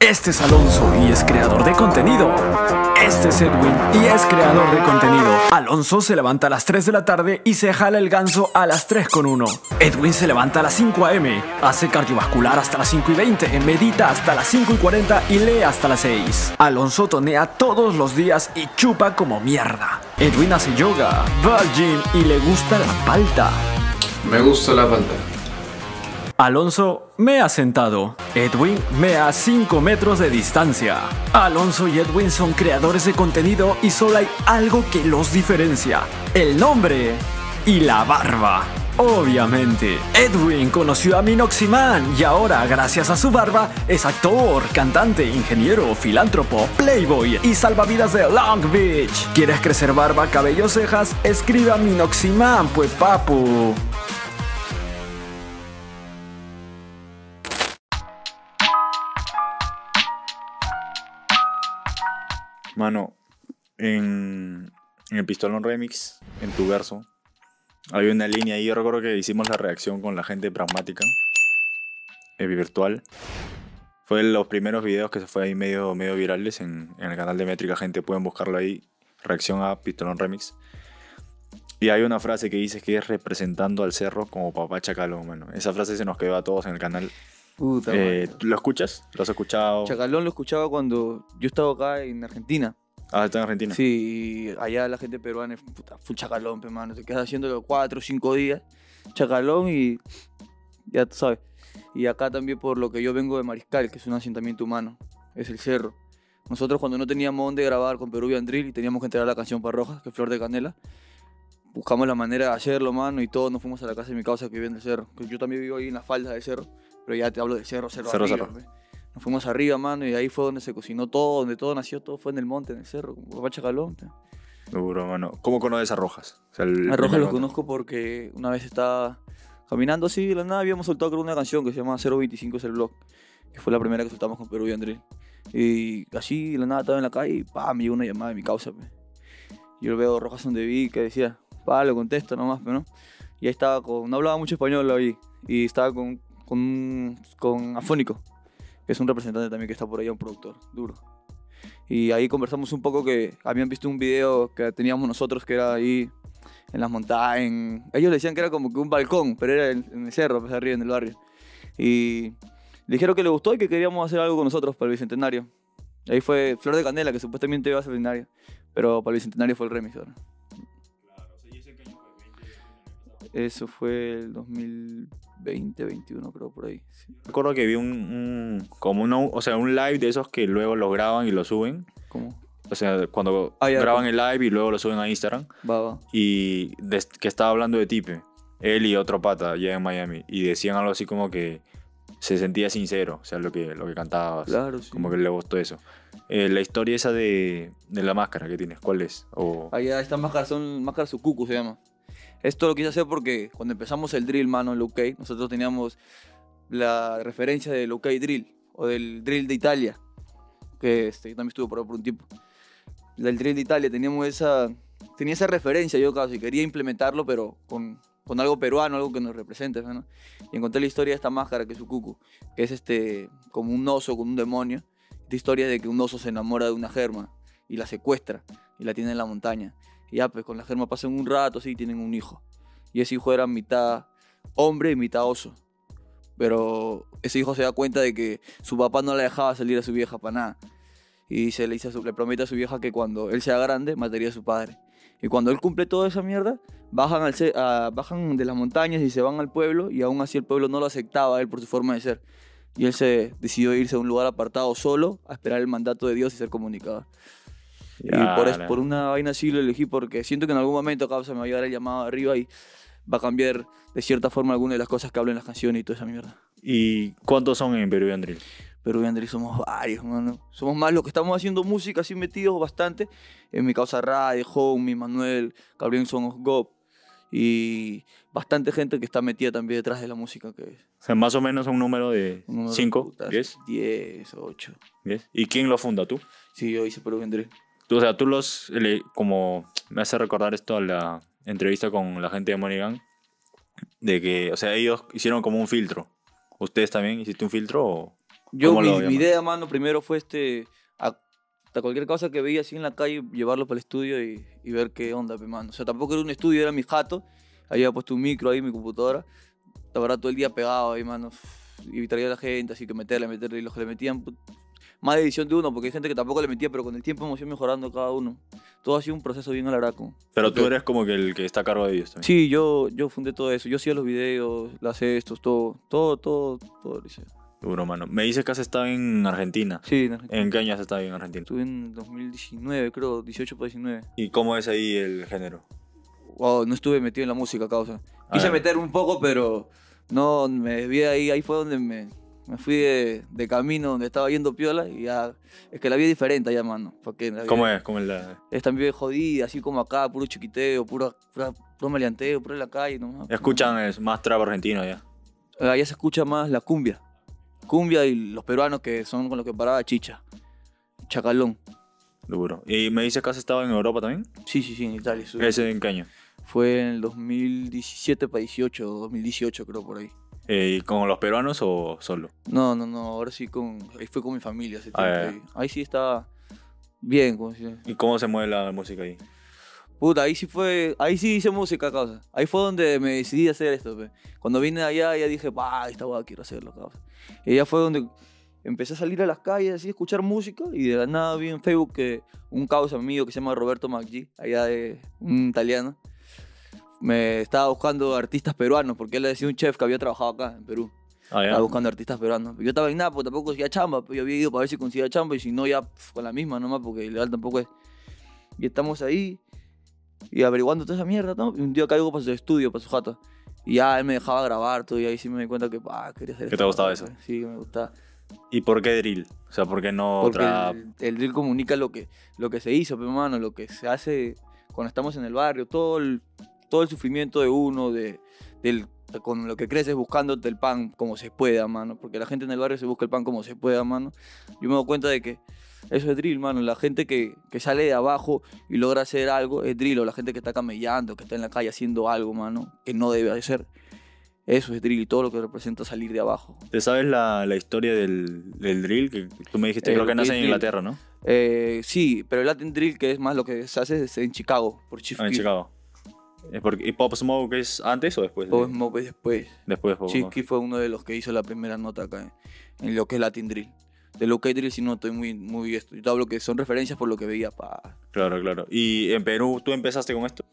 Este es Alonso y es creador de contenido. Este es Edwin y es creador de contenido. Alonso se levanta a las 3 de la tarde y se jala el ganso a las 3 con 1. Edwin se levanta a las 5 am, hace cardiovascular hasta las 5 y 20, medita hasta las 5 y 40 y lee hasta las 6. Alonso tonea todos los días y chupa como mierda. Edwin hace yoga, va al gym y le gusta la palta. Me gusta la falta. Alonso me ha sentado. Edwin me a 5 metros de distancia. Alonso y Edwin son creadores de contenido y solo hay algo que los diferencia. El nombre y la barba. Obviamente, Edwin conoció a Minoximan y ahora, gracias a su barba, es actor, cantante, ingeniero, filántropo, playboy y salvavidas de Long Beach. ¿Quieres crecer barba, cabello, cejas? Escribe a Minoximan, pues papu. Mano, en, el Pistolón Remix, en tu verso, había una línea ahí. Yo recuerdo que hicimos la reacción con la gente pragmática, eh, virtual. Fue los primeros videos que se fue ahí medio, medio virales en, en el canal de Métrica. Gente, pueden buscarlo ahí. Reacción a Pistolón Remix. Y hay una frase que dice que es representando al cerro como papá chacalón, mano. Esa frase se nos quedó a todos en el canal. Puta, Eh, mano. ¿tú ¿Lo escuchas? ¿Lo has escuchado? Chacalón lo escuchaba cuando yo estaba acá en Argentina. Ah, está en Argentina. Sí, allá la gente peruana es puta, full chacalón, pe, mano. Te quedas haciéndolo cuatro o cinco días. Chacalón y ya tú sabes. Y acá también por lo que yo vengo de Mariscal, que es un asentamiento humano. Es el cerro. Nosotros cuando no teníamos dónde grabar con Peruvian Drill y teníamos que entregar la canción para Rojas, que es Flor de Canela, buscamos la manera de hacerlo, mano, y todos nos fuimos a la casa de mi causa que vive en el cerro. Yo también vivo ahí en la falda del cerro, pero ya te hablo del cerro, cerro, Cerro, arriba, cerro. pe. Nos fuimos arriba, mano, y ahí fue donde se cocinó todo, donde todo nació, todo fue en el monte, en el cerro, como papá Chacalón. pe. Duro, mano. ¿Cómo conoces a Rojas? O sea, A Rojas lo conozco porque una vez estaba caminando así de la nada, habíamos soltado creo una canción que se llama 025 es el blog, que fue la primera que soltamos con Perú y Andrés. Y así de la nada estaba en la calle y pa, me llegó una llamada de mi causa. pe. Yo veo a Rojas donde vi que decía, pa, lo contesto nomás, pero no. Y ahí estaba con, no hablaba mucho español ahí, y estaba con, con, con Afónico, que es un representante también que está por allá, un productor, duro. Y ahí conversamos un poco que habían visto un video que teníamos nosotros que era ahí en las montañas. en- Ellos decían que era como que un balcón, pero era en, el cerro, pues arriba en el barrio. Y dijeron que le gustó y que queríamos hacer algo con nosotros para el bicentenario. Ahí fue Flor de Canela, que supuestamente iba a ser bicentenario, pero para el bicentenario fue el remix ahora. Eso fue el 2020, 21 creo, por ahí. sí. Recuerdo que vi un, un- como uno, o sea, un live de esos que luego lo graban y lo suben. ¿Cómo? O sea, cuando Ah, ya, graban pues. el live y luego lo suben a Instagram. Va, va. Y que estaba hablando de Tipe, él y otro pata allá en Miami. Y decían algo así como que se sentía sincero, o sea, lo que, lo que cantabas. Claro, sí. Como que le gustó eso. Eh, la historia esa de, de la máscara que tienes, ¿cuál es? O, Allá estas máscaras son máscaras Sukuku se llama. Esto lo quise hacer porque cuando empezamos el drill, mano, en Luke nosotros teníamos la referencia del Luke Drill o del drill de Italia, que este, yo también estuve por por un tiempo. Del drill de Italia teníamos esa, tenía esa referencia yo casi, quería implementarlo, pero con, con algo peruano, algo que nos represente, ¿no? Y encontré la historia de esta máscara que es Sukuku, que es este, como un oso con un demonio. Esta historia de que un oso se enamora de una germa y la secuestra y la tiene en la montaña. Y ya, pues con la germa pasan un rato así tienen un hijo. Y ese hijo era mitad hombre y mitad oso. Pero ese hijo se da cuenta de que su papá no le dejaba salir a su vieja para nada. Y se le, dice le promete a su vieja que cuando él sea grande mataría a su padre. Y cuando él cumple toda esa mierda, bajan, al bajan de las montañas y se van al pueblo. Y aún así el pueblo no lo aceptaba a él por su forma de ser. Y él se decidió irse a un lugar apartado solo a esperar el mandato de Dios y ser comunicador. Y por, es- por una vaina así lo elegí porque siento que en algún momento causa me va a llegar el llamado arriba y va a cambiar de cierta forma alguna de las cosas que hablo en las canciones y toda esa mierda. ¿Y cuántos son en Perú y Andril? Pero Andrés somos varios, mano. Somos más los que estamos haciendo música así metidos bastante. En mi causa Radio, Homie, Manuel, Gabriel Son of God. Y bastante gente que está metida también detrás de la música que es. O sea, más o menos un número de Un número de 5, putas, 10, 10, 8. 10. ¿Y quién lo funda tú? Sí, yo hice Perú Andrés. Tú, o sea, tú los, como me hace recordar esto a la entrevista con la gente de Moneygang, de que, o sea, ellos hicieron como un filtro. ¿Ustedes también hiciste un filtro o, Yo, ¿Cómo mi, mi idea, mano, primero fue este. a- cualquier cosa que veía así en la calle, llevarlo para el estudio y, y ver qué onda, pe, mano. O sea, tampoco era un estudio, era mi jato. Ahí había puesto un micro ahí, mi computadora. La verdad, todo el día pegado ahí, mano. Y traía a la gente, así que meterle, meterle. Y los que le metían, más de edición de uno, porque hay gente que tampoco le metía, pero con el tiempo hemos ido mejorando cada uno. Todo ha sido un proceso bien alaraco. Pero tú eres como que el que está a cargo de ellos también. Sí, yo, yo fundé todo eso. Yo hacía los videos, las estos, todo, todo, todo, todo lo hice. Duro, mano. Me dices que has estado en Argentina. Sí, en Argentina. ¿En qué año has estado en Argentina? Estuve en 2019, creo, 18 para 19. ¿Y cómo es ahí el género? Wow, no estuve metido en la música, causa. Ah, Quise meter un poco, pero no, me desvié ahí, ahí fue donde me, me fui de, de camino, donde estaba yendo piola y ya, es que la vida es diferente allá, mano. Porque la ¿Cómo vida es? ¿Cómo es la...? Es también jodida, así como acá, puro chiquiteo, puro, puro, puro maleanteo, puro en la calle, nomás. Escuchan es más trap argentino allá. Allá se escucha más la cumbia. Cumbia y los peruanos que son con los que paraba Chicha. Chacalón. Duro. ¿Y me dices que has estado en Europa también? Sí, sí, sí, en Italia. ¿Ese en qué año? Fue en el 2017 para 18, 2018 creo por ahí. Eh, ¿Y con los peruanos o solo? No, no, no, ahora sí con, ahí fue con mi familia. ese Ah, tiempo, ahí. Ahí sí estaba bien. como si- ¿Y cómo se mueve la música ahí? Puta, ahí sí fue, ahí sí hice música, causa. Ahí fue donde me decidí a hacer esto, pe. Cuando vine allá, ya dije, pa, esta hueá quiero hacerlo, causa. Y ya fue donde empecé a salir a las calles, así, a escuchar música, y de la nada vi en Facebook que un causa mío que se llama Roberto McG, allá de un italiano, me estaba buscando artistas peruanos, porque él le decía un chef que había trabajado acá, en Perú. Ah. Estaba buscando artistas peruanos. Yo estaba en Napo, tampoco conseguía chamba, pero yo había ido para ver si conseguía chamba, y si no, ya pf, con la misma nomás, porque ilegal tampoco es. Y estamos ahí, y averiguando toda esa mierda, ¿no? Y un día caigo para su estudio, para su jato. Y ya él me dejaba grabar todo, y ahí sí me di cuenta que, ah, quería hacer ¿Que te gustaba eso? pues. Sí, me gustaba. ¿Y por qué drill? O sea, ¿por qué no Porque trap? el, el drill comunica lo que, lo que se hizo, pero hermano, lo que se hace cuando estamos en el barrio, todo el, todo el sufrimiento de uno, de, del, de con lo que creces buscándote el pan como se pueda, mano. Porque la gente en el barrio se busca el pan como se pueda, mano. Yo me doy cuenta de que eso es drill, mano. La gente que, que sale de abajo y logra hacer algo es drill. O la gente que está camellando, que está en la calle haciendo algo, mano, que no debe hacer. Eso es drill y todo lo que representa salir de abajo. ¿Te sabes la, la historia del, del drill? Que tú me dijiste, Eh, creo que lo que nace en drill. Inglaterra, ¿no? Eh, sí, pero el Latin Drill, que es más lo que se hace es en Chicago, por Chief Ah, en. Chicago. ¿Es porque, ¿Y Pop Smoke es antes o después? de- Pop Smoke es después. Después de Pop. Keef fue uno de los que hizo la primera nota acá en, en lo que es Latin Drill. De lo que Drill sí no estoy muy, muy esto. Yo te hablo que son referencias por lo que veía pa. Claro, claro. ¿Y en Perú tú empezaste con esto?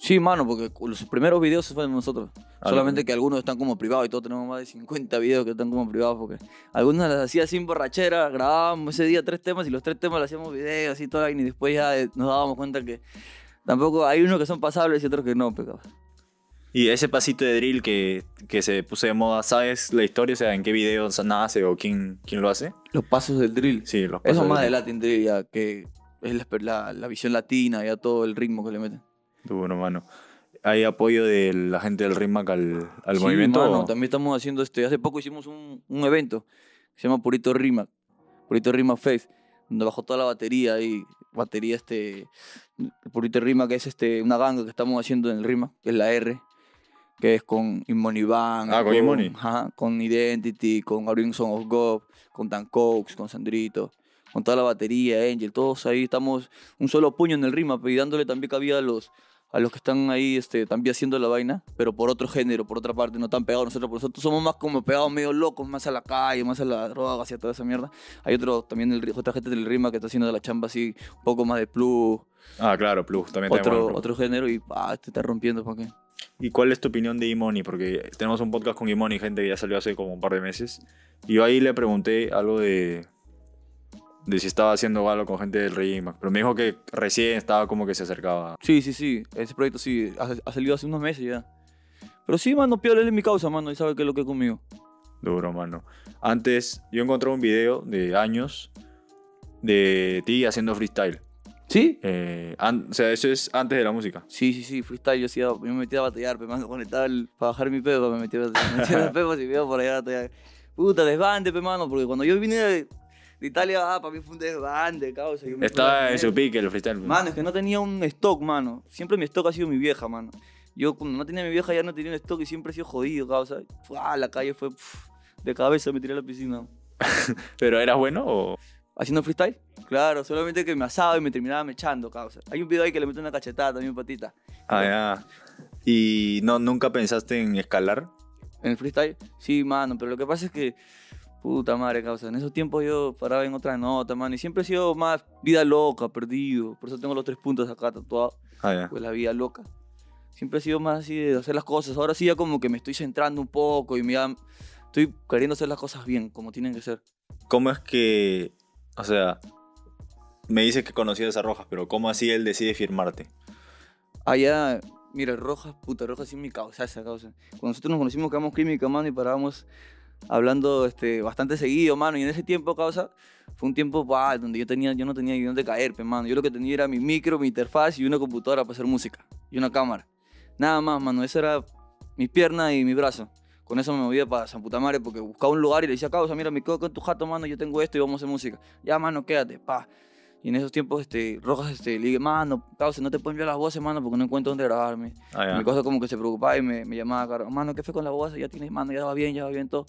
Sí, mano, porque los primeros videos se fueron de nosotros. Ah, Solamente ok. que algunos están como privados y todos tenemos más de 50 videos que están como privados porque algunos las hacía sin borrachera, grabábamos ese día tres temas y los tres temas le hacíamos videos y todo y después ya eh, nos dábamos cuenta que tampoco hay unos que son pasables y otros que no, pero Y ese pasito de drill que, que se puso de moda, ¿sabes la historia? O sea, ¿en qué video nace o quién, quién lo hace? los pasos del drill. Sí, los Eso pasos más de. Latin drill ya que es la, la- la visión latina, ya todo el ritmo que le meten. Duro, mano. ¿Hay apoyo de la gente del Rimac al, al Sí, movimiento? mano, también estamos haciendo este. Hace poco hicimos un, un evento que se llama Purito Rima. Purito Rima Face, donde bajó toda la batería y batería este. Purito Rima, que es este una ganga que estamos haciendo en el Rima, que es la R, que es con Imoni Van, Ah, con Imoni. ajá, con Identity, con Gabriel Son of God, con Dan Cox, con Sandrito, con toda la batería, Angel, todos ahí estamos un solo puño en el Rima, y dándole también cabida a los a los que están ahí este, también haciendo la vaina, pero por otro género, por otra parte, no tan pegados nosotros. Por nosotros somos más como pegados medio locos, más a la calle, más a la droga, hacia toda esa mierda. Hay otro también, el, otra gente del Rima que está haciendo la chamba así, un poco más de plus, Ah, claro, Plus. También tenemos otro, Plus. otro género y pa, te está rompiendo, ¿para qué? ¿Y cuál es tu opinión de Imoni? Porque tenemos un podcast con Imoni, gente que ya salió hace como un par de meses. Y yo ahí le pregunté algo de, de si estaba haciendo algo con gente del Rimac. Pero me dijo que recién estaba como que se acercaba. Sí, sí, sí, ese proyecto sí, ha, ha salido hace unos meses ya. Pero sí, mano, Piola, es mi causa, mano, y sabe qué es lo que es conmigo. Duro, mano. Antes, yo encontré un video de años de ti haciendo freestyle. ¿Sí? Eh, o sea, eso es antes de la música. Sí, sí, sí, freestyle, yo, hacía, yo me metía a batallar, pe, mano, conectaba el, para bajar mi pedo, me metía, a batallar, me metía pedo y me iba por allá a batallar. Puta, desbande, pe, mano, porque cuando yo vine de, Italia, ah, para mí fue un desbande, causa. yo me Estaba en su pique el freestyle. Mano, es que no tenía un stock, mano. Siempre mi stock ha sido mi vieja, mano. Yo cuando no tenía mi vieja ya no tenía un stock y siempre he sido jodido, causa. Fue, ah, la calle fue pf, de cabeza, me tiré a la piscina. ¿Pero eras bueno o...? ¿Haciendo freestyle? Claro, solamente que me asaba y me terminaba mechando, causa. Hay un video ahí que le meto una cachetada también, patita. Ah, ya. ¿Y no, nunca pensaste en escalar? En el freestyle, sí, mano, pero lo que pasa es que, puta madre, causa, en esos tiempos yo paraba en otra nota, mano, y siempre he sido más vida loca, perdido, por eso tengo los tres puntos acá tatuados, Ah, ya. pues la vida loca. Siempre he sido más así de hacer las cosas, ahora sí ya como que me estoy centrando un poco y me estoy queriendo hacer las cosas bien, como tienen que ser. ¿Cómo es que, o sea, me dices que conocías a Rojas, pero cómo así él decide firmarte? Allá, mira, Rojas, puta, Rojas sí mi causa, esa causa. Cuando nosotros nos conocimos, quedamos química, mano, y parábamos hablando este, bastante seguido, mano. Y en ese tiempo, causa, fue un tiempo bah, donde yo, tenía, yo no tenía ni dónde caer, pe, mano. Yo lo que tenía era mi micro, mi interfaz y una computadora para hacer música. Y una cámara. Nada más, mano. Eso era mi pierna y mi brazo. Con eso me movía para San Puta Madre porque buscaba un lugar y le decía, causa, mira, me quedo con tu jato, mano, yo tengo esto y vamos a hacer música. Ya, mano, quédate, pa. Y en esos tiempos, este, Rojas, este, le dije, mano, causa, no te puedo enviar las voces, mano, porque no encuentro dónde grabarme. Ah, ya. Mi cosa como que se preocupaba y me, me llamaba, caro, mano, ¿qué fue con la voz? Ya tienes, mano, ya va bien, ya va bien todo.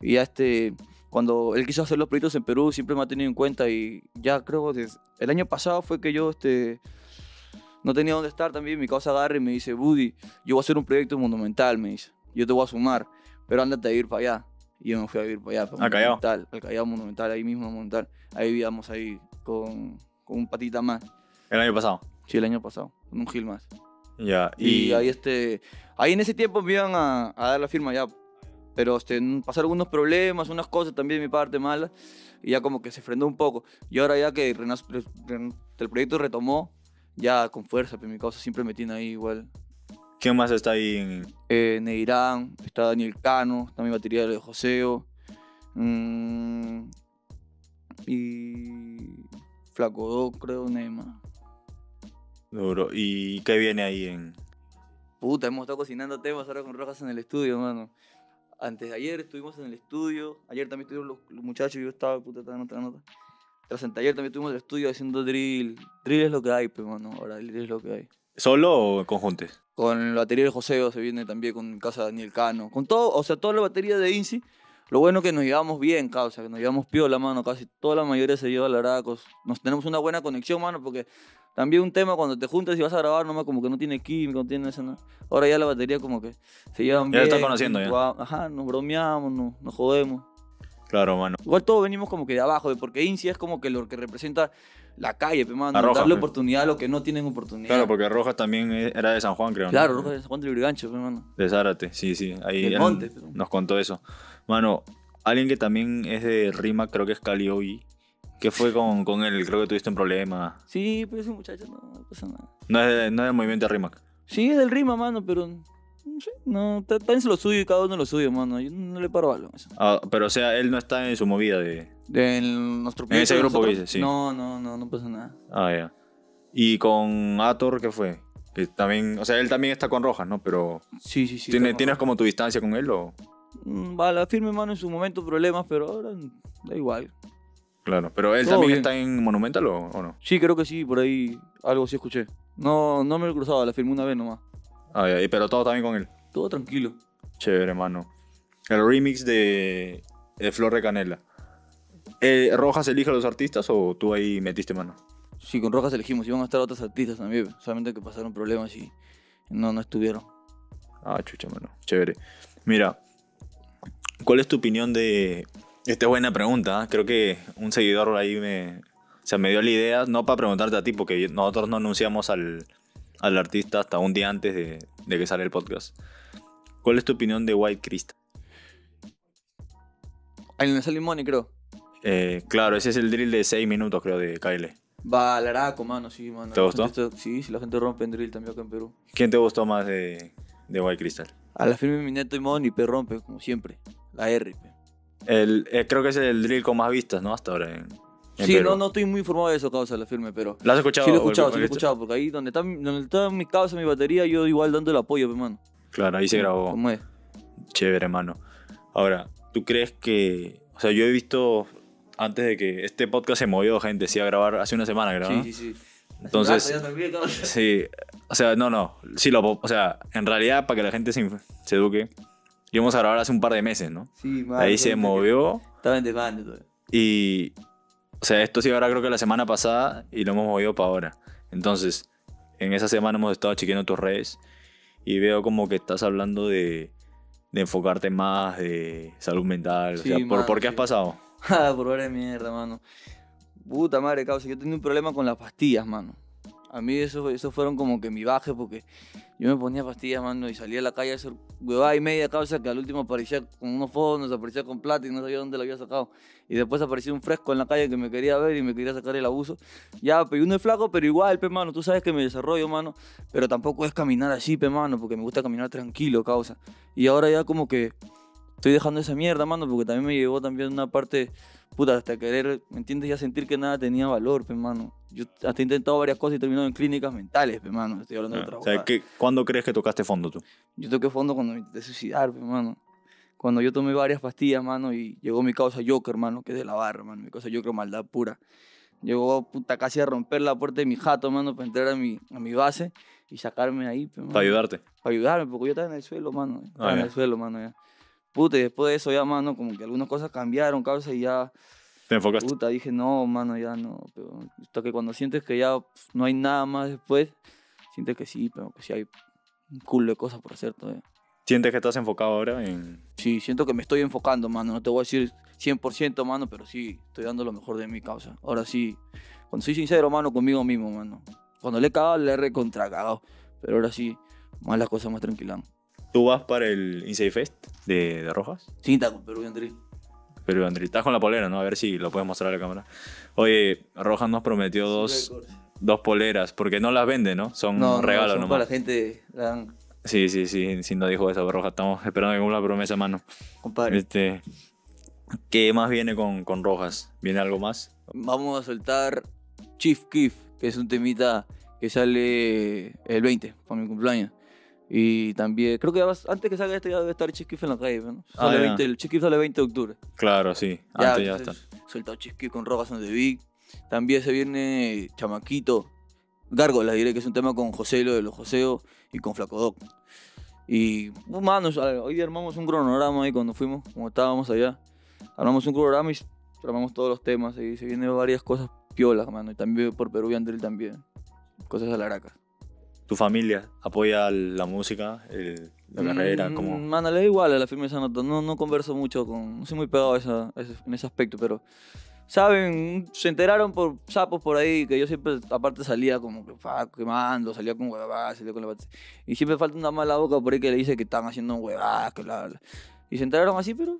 Y ya este, cuando él quiso hacer los proyectos en Perú, siempre me ha tenido en cuenta y ya creo que el año pasado fue que yo, este, no tenía dónde estar también, mi causa agarra y me dice, Buddy, yo voy a hacer un proyecto monumental, me dice, yo te voy a sumar, pero ándate a ir para allá. Y yo me fui a vivir para allá, para ¿Al? Monumental, al Callao Monumental, ahí mismo Monumental. Ahí vivíamos ahí con, con un patita más. El año pasado. Sí, el año pasado, con un gil más. Ya. Y, Y, ahí este, ahí en ese tiempo me iban a, a dar la firma ya, pero este, pasaron algunos problemas, unas cosas también de mi parte malas, y ya como que se frenó un poco. Y ahora ya que el proyecto retomó, ya con fuerza, pero mi causa siempre me tiene ahí igual. ¿Quién más está ahí en...? Eh, Neirán, está Daniel Cano, está mi batería de Joseo, mm, y Flaco Do, creo, Nema. Duro. ¿Y qué viene ahí en...? Puta, hemos estado cocinando temas ahora con Rojas en el estudio, mano. Antes de ayer estuvimos en el estudio. Ayer también estuvieron los, los muchachos, yo estaba, puta, otra nota. Tras anteayer también estuvimos en el estudio haciendo drill. Drill es lo que hay, pues, mano. Ahora, drill es lo que hay. ¿Solo o en conjuntes? Con la batería de Joseo se viene también con casa de Daniel Cano. Con todo, o sea, toda la batería de Inci. Lo bueno es que nos llevamos bien, causa, que nos llevamos piola, mano. Casi toda la mayoría se lleva la Aracos. Nos tenemos una buena conexión, mano, porque también un tema cuando te juntas y vas a grabar, nomás como que no tiene química, no tiene eso, ¿no? Ahora ya la batería como que se llevan Ya bien. lo estás conociendo, ya. jugamos- Ajá, nos bromeamos, nos, nos jodemos. Claro, mano. Igual todos venimos como que de abajo, de- porque Inci es como que lo que representa la calle, pe, mano. A Rojas, darle pe. oportunidad a los que no tienen oportunidad. Claro, porque Rojas también era de San Juan, creo. ¿no? Claro, Rojas de San Juan de Lurigancho, pe, mano. De Zárate, sí, sí. Ahí Del monte, pero- nos contó eso. Mano, alguien que también es de Rima, creo que es Cali hoy. ¿Qué fue con, con él? Creo que tuviste un problema. Sí, pero ese muchacho no, no pasa nada. No es, de- no es del movimiento de Rimac. Sí, es del Rima, mano, pero. No sé, no, está está en lo suyo y cada uno lo suyo, mano. Yo no le paro algo. Ah, pero o sea, él no está en su movida de... De en nuestro En ese grupo dices, sí. No, no, no, no pasa nada. Ah, ya. Y con Ator, ¿qué fue? Que también, o sea, él también está con Rojas, ¿no? Pero Sí, sí, sí. ¿tiene- ¿tienes como tu distancia con él o...? Mm, Va, la firme, mano, en su momento problemas, pero ahora da igual. Claro, pero él Todo también bien. está en Monumental o, o no? Sí, creo que sí, por ahí algo sí escuché. No, no me lo he cruzado, la firmé una vez nomás. Ah, pero todo también con él. Todo tranquilo. Chévere, mano. El remix de, de Flor de Canela. Eh, ¿Rojas elige a los artistas o tú ahí metiste mano? Sí, con Rojas elegimos, iban a estar otros artistas también, solamente que pasaron problemas y no, no estuvieron. Ah, chucha, mano. Chévere. Mira, ¿cuál es tu opinión de... Esta es buena pregunta. ¿ah? Creo que un seguidor ahí me... O sea, me dio la idea, no para preguntarte a ti, porque nosotros no anunciamos al, al artista hasta un día antes de, de que sale el podcast. ¿Cuál es tu opinión de White Crystal? El Money, creo. Eh, claro, ese es el drill de 6 minutos, creo, de KL. Va, Laraco, mano, sí, mano. ¿Te gustó? está- sí, sí, la gente rompe en drill también acá en Perú. ¿Quién te gustó más de, de White Crystal? A la firme Mineto y Money, pe rompe, como siempre. La R, pe. El, eh, creo que es el drill con más vistas, ¿no? Hasta ahora en, en Sí, Perú. no, no estoy muy informado de eso, causa, la firme, pero... ¿Lo has escuchado? Sí lo he escuchado, sí lo he escuchado, porque ahí donde está, donde está mi causa, mi batería, yo igual dando el apoyo, pe, mano. Claro, ahí se grabó. ¿Cómo es? Chévere, hermano. Ahora, ¿tú crees que... O sea, yo he visto antes de que este podcast se movió gente, sí, a grabar hace una semana, ¿no? Sí, sí, sí. Entonces- también. Sí, o sea, no, no, sí lo... O sea, en realidad, para que la gente se, eduque, íbamos a grabar hace un par de meses, ¿no? Sí, mano, Ahí se movió Estaba en todavía. Y, o sea, esto sí ahora creo que la semana pasada y lo hemos movido para ahora. Entonces, en esa semana hemos estado chequeando tus redes y veo como que estás hablando de, de enfocarte más, de salud mental. Sí, o sea, ¿por, mano, ¿por qué has pasado? Ah, por de mierda, mano. Puta madre, causa. Yo tenía un problema con las pastillas, mano. A mí eso, eso fueron como que mi baje porque yo me ponía pastillas, mano, y salía a la calle a hacer huevada y media causa que al último aparecía con unos fondos, aparecía con plata y no sabía dónde lo había sacado. Y después aparecía un fresco en la calle que me quería ver y me quería sacar el abuso. Ya, pero uno es flaco, pero igual, pe, mano, tú sabes que me desarrollo, mano. Pero tampoco es caminar así, pe, mano, porque me gusta caminar tranquilo, causa. Y ahora ya como que estoy dejando esa mierda, mano, porque también me llevó también una parte, puta, hasta querer, ¿me entiendes? Ya sentir que nada tenía valor, pe, mano. Yo hasta he intentado varias cosas y he terminado en clínicas mentales, pe, mano. Estoy hablando de otra Ah, o sea. ¿qué- ¿cuándo crees que tocaste fondo tú? Yo toqué fondo cuando me intenté suicidar, pe, mano. Cuando yo tomé varias pastillas, mano, y llegó mi causa Joker, mano, que es de la barra, mano. Mi causa Joker, maldad pura. Llegó, puta, casi a romper la puerta de mi jato, mano, para entrar a mi, a mi base y sacarme ahí, pe, mano. Para ayudarte. Para ayudarme, porque yo estaba en el suelo, mano. Estaba Ah, en ya. el suelo, mano, ya. Puta, y después de eso ya, mano, como que algunas cosas cambiaron, causa, y ya, Te enfocaste. puta, dije, no, mano, ya no. Pero hasta que cuando sientes que ya no hay nada más después, sientes que sí, pero que sí hay un culo de cosas por hacer todavía. ¿Sientes que estás enfocado ahora en...? Sí, siento que me estoy enfocando, mano. No te voy a decir 100%, mano, pero sí, estoy dando lo mejor de mi causa. Ahora sí, cuando soy sincero, mano, conmigo mismo, mano. Cuando le he cagado, le he recontra cagado. Pero ahora sí, más las cosas más tranquilas. ¿Tú vas para el Inside Fest de, de Rojas? Sí, está con Perú y Andrés. Pero Andrés, estás con la polera, ¿no? A ver si lo puedes mostrar a la cámara. Oye, Rojas nos prometió dos, dos poleras, porque no las vende, ¿no? Son No, no, regalos son nomás. para la gente, la dan, Sí, sí, sí, sí, nos dijo eso, Rojas. Estamos esperando que cumpla la promesa, mano. compadre. Este, ¿Qué más viene con, con Rojas? ¿Viene algo más? Vamos a soltar Chief Keef, que es un temita que sale el 20, para mi cumpleaños. Y también, creo que ya vas- antes que salga este ya debe estar Chief Keef en la calle, ¿no? Ah, Sale ya. 20, el sale 20 de octubre. Claro, sí. Antes ya está. Soltado Chief Keef con Rojas on the Big. También se viene Chamaquito, Gárgola, diré que es un tema con José, lo de los Joseos y con Flaco Doc. Y, uh, mano, hoy armamos un cronograma ahí cuando fuimos, como estábamos allá. Armamos un cronograma y armamos todos los temas y se vienen varias cosas piolas, mano. Y también por Perú y también. Cosas alaracas. ¿Tu familia apoya la música, el- la carrera? Mm, como Mano, le da igual a la firme esa nota. No, no converso mucho con. No soy muy pegado a esa- a ese- en ese aspecto, pero. Saben, se enteraron por sapos por ahí que yo siempre, aparte, salía como que fa, quemando, salía con huevadas, salía con la Y siempre falta una mala boca por ahí que le dice que están haciendo huevadas, que bla, bla. Y se enteraron así, pero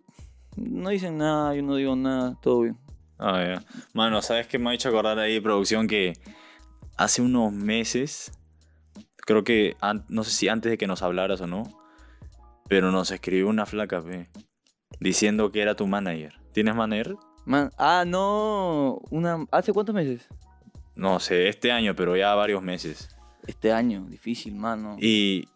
no dicen nada, yo no digo nada, todo bien. Ah, ya. Mano, ¿sabes qué me ha hecho acordar ahí, producción? Que hace unos meses, creo que, no sé si antes de que nos hablaras o no, pero nos escribió una flaca, pe, diciendo que era tu manager. ¿Tienes manager? Man, ah, no, una, ¿hace cuántos meses? No sé, este año, pero ya varios meses. Este año, difícil, mano. Y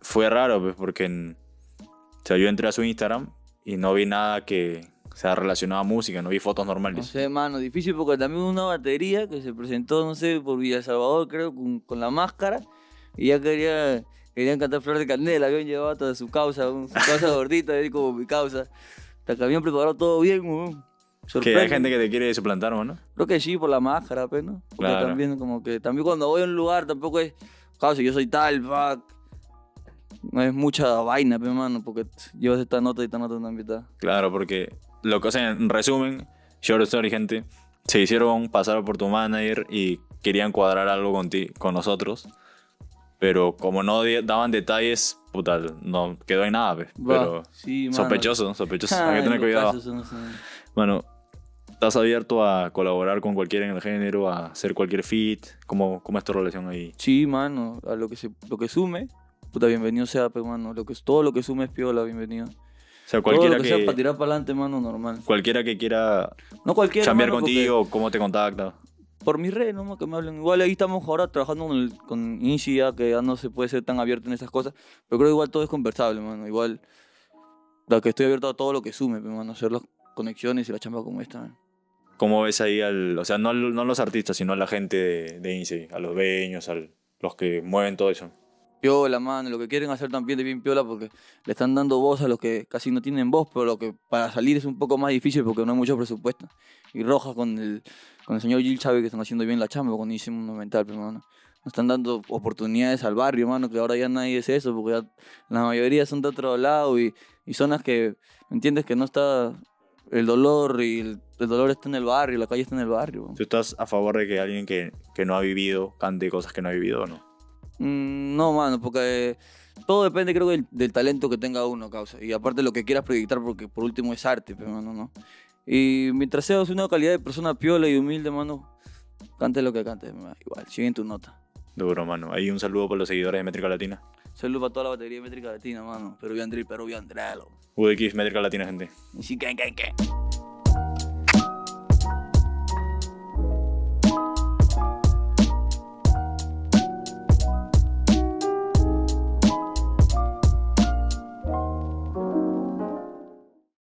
fue raro, pues, porque en- o sea, yo entré a su Instagram y no vi nada que sea relacionado a música, no vi fotos No normales. sé, mano, difícil porque también una batería que se presentó, no sé, por Villa Salvador, creo, con, con la máscara. Y ya quería, querían cantar Flor de Candela, habían llevado toda su causa, un- su causa gordita, ahí como mi causa. Hasta que habían preparado todo bien, weón. Que hay gente que te quiere suplantar, ¿o ¿no? Creo que sí, por la máscara, pues, ¿no? Porque Claro. también como que, también cuando voy a un lugar tampoco es, causa, yo soy tal, fuck. No es mucha vaina, pues, mano, porque llevas esta nota y esta nota también está. Claro, porque lo que, o sea, en resumen, Short Story, gente, se hicieron pasar por tu manager y querían cuadrar algo con ti, con nosotros. Pero como no daban detalles, puta, no quedó en nada, pues. Va, Pero sí, mano. sospechoso, sospechoso. Hay que Ay, tener cuidado. Bueno, ¿estás abierto a colaborar con cualquiera en el género, a hacer cualquier feat? ¿Cómo, cómo es tu relación ahí? Sí, mano, a lo que se, lo que sume, puta, bienvenido sea, pues, mano. Lo que, todo lo que sume es piola, bienvenido. O sea, todo cualquiera lo que, que, sea para tirar para adelante, mano, normal. cualquiera que quiera No cualquiera, chambear mano, contigo, cómo te contacta. Por mis redes, nomás que me hablen. Igual ahí estamos ahora trabajando con, el, con Insi, ya que ya no se puede ser tan abierto en esas cosas. Pero creo que igual todo es conversable, mano. Igual, la que estoy abierto a todo lo que sume, mano. Hacer las conexiones y la chamba como esta, man. ¿Cómo ves ahí al, o sea, no, no a los artistas, sino a la gente de, de a los dueños, a los que mueven todo eso? Piola, mano. Lo que quieren hacer también de bien piola porque le están dando voz a los que casi no tienen voz, pero lo que para salir es un poco más difícil porque no hay mucho presupuesto. Y Rojas con el, con el señor Gil Chávez que están haciendo bien la chamba con Inicio Monumental, pero, mano. Nos están dando oportunidades al barrio, mano, que ahora ya nadie es eso, porque ya la mayoría son de otro lado y, y zonas que, ¿me entiendes? Que no está el dolor y el, el dolor está en el barrio, la calle está en el barrio. ¿Tú estás a favor de que alguien que, que no ha vivido cante cosas que no ha vivido o no? Mm, no, mano, porque todo depende, creo, del, del talento que tenga uno, causa. Y aparte lo que quieras proyectar, porque por último es arte, pero mano, no. Y mientras seas una calidad de persona piola y humilde, mano, cante lo que cante, ma, igual, sigue en tu nota. Duro, mano. Ahí un saludo por los seguidores de Métrica Latina. Saludos para toda la batería de métrica latina, mano. Pero bien drill, pero bien drelo. UDX Métrica Latina, gente. Y sí, que, que, que.